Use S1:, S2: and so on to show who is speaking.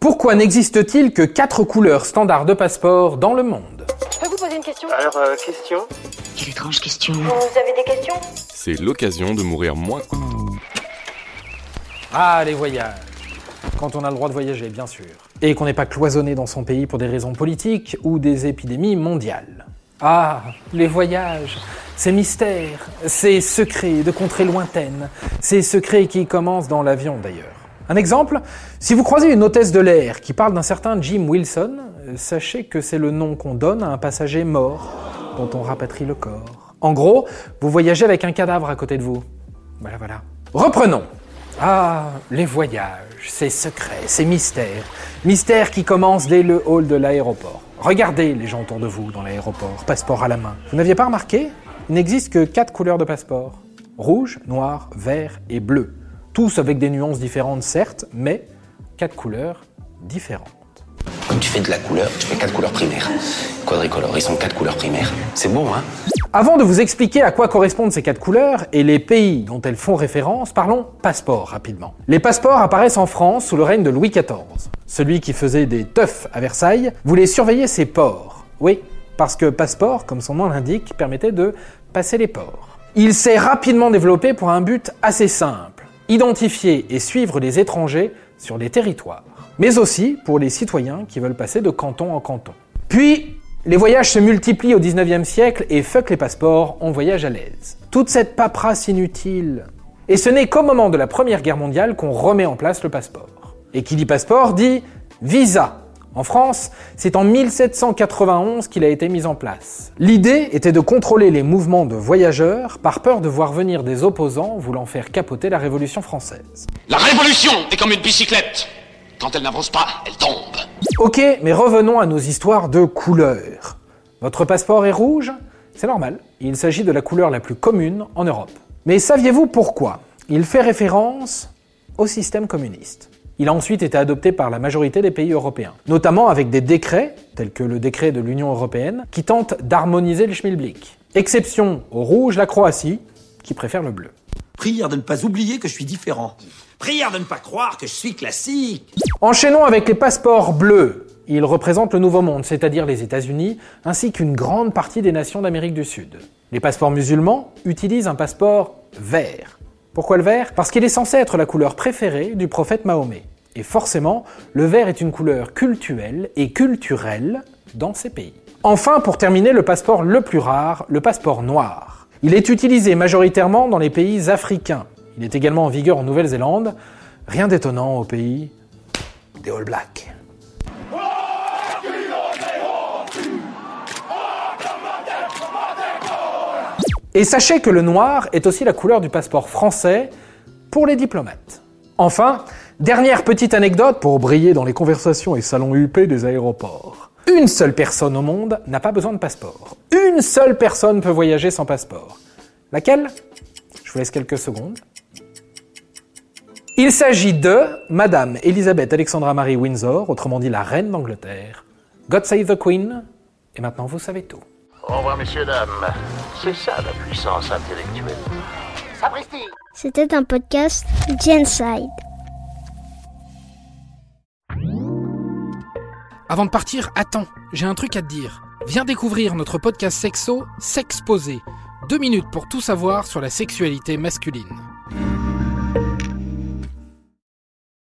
S1: Pourquoi n'existe-t-il que 4 couleurs standards de passeport dans le monde
S2: Je peux vous poser une question
S3: Alors, euh, question
S4: Quelle étrange question.
S2: Vous avez des questions
S5: C'est l'occasion de mourir moins.
S1: Ah, les voyages. Quand on a le droit de voyager, bien sûr. Et qu'on n'est pas cloisonné dans son pays pour des raisons politiques ou des épidémies mondiales. Ah, les voyages, ces mystères, ces secrets de contrées lointaines, ces secrets qui commencent dans l'avion d'ailleurs. Un exemple, si vous croisez une hôtesse de l'air qui parle d'un certain Jim Wilson, euh, sachez que c'est le nom qu'on donne à un passager mort dont on rapatrie le corps. En gros, vous voyagez avec un cadavre à côté de vous. Voilà, voilà. Reprenons. Ah, les voyages, ces secrets, ces mystères. Mystères qui commencent dès le hall de l'aéroport. Regardez les gens autour de vous dans l'aéroport, passeport à la main. Vous n'aviez pas remarqué? Il n'existe que quatre couleurs de passeport. Rouge, noir, vert et bleu. Tous avec des nuances différentes certes, mais quatre couleurs différentes.
S6: Comme tu fais de la couleur, tu fais quatre couleurs primaires. Quadricolore, ils sont quatre couleurs primaires. C'est bon, hein?
S1: Avant de vous expliquer à quoi correspondent ces quatre couleurs et les pays dont elles font référence, parlons passeport rapidement. Les passeports apparaissent en France sous le règne de Louis XIV. Celui qui faisait des teufs à Versailles voulait surveiller ses ports. Oui, parce que passeport, comme son nom l'indique, permettait de passer les ports. Il s'est rapidement développé pour un but assez simple identifier et suivre les étrangers sur les territoires, mais aussi pour les citoyens qui veulent passer de canton en canton. Puis, les voyages se multiplient au 19e siècle et fuck les passeports, on voyage à l'aise. Toute cette paperasse inutile. Et ce n'est qu'au moment de la Première Guerre mondiale qu'on remet en place le passeport. Et qui dit passeport dit visa. En France, c'est en 1791 qu'il a été mis en place. L'idée était de contrôler les mouvements de voyageurs par peur de voir venir des opposants voulant faire capoter la Révolution française.
S7: La révolution est comme une bicyclette. Quand elle n'avance pas, elle tombe.
S1: Ok, mais revenons à nos histoires de couleurs. Votre passeport est rouge? C'est normal, il s'agit de la couleur la plus commune en Europe. Mais saviez-vous pourquoi? Il fait référence au système communiste. Il a ensuite été adopté par la majorité des pays européens, notamment avec des décrets, tels que le décret de l'Union européenne, qui tentent d'harmoniser le schmilblick. Exception au rouge, la Croatie, qui préfère le bleu.
S8: Prière de ne pas oublier que je suis différent. Prière de ne pas croire que je suis classique.
S1: Enchaînons avec les passeports bleus. Ils représentent le Nouveau Monde, c'est-à-dire les États-Unis, ainsi qu'une grande partie des nations d'Amérique du Sud. Les passeports musulmans utilisent un passeport vert. Pourquoi le vert? Parce qu'il est censé être la couleur préférée du prophète Mahomet. Et forcément, le vert est une couleur cultuelle et culturelle dans ces pays. Enfin, pour terminer, le passeport le plus rare, le passeport noir. Il est utilisé majoritairement dans les pays africains. Il est également en vigueur en Nouvelle-Zélande. Rien d'étonnant au pays des All Blacks. Et sachez que le noir est aussi la couleur du passeport français pour les diplomates. Enfin, dernière petite anecdote pour briller dans les conversations et salons huppés des aéroports. Une seule personne au monde n'a pas besoin de passeport. Une seule personne peut voyager sans passeport. Laquelle? Je vous laisse quelques secondes. Il s'agit de Madame Elisabeth Alexandra Marie Windsor, autrement dit la reine d'Angleterre. God save the Queen. Et maintenant vous savez tout.
S9: Au revoir, messieurs, dames. C'est ça la puissance intellectuelle.
S2: Sapristi
S10: C'était un podcast Genside.
S11: Avant de partir, attends, j'ai un truc à te dire. Viens découvrir notre podcast sexo, S'exposer. Deux minutes pour tout savoir sur la sexualité masculine.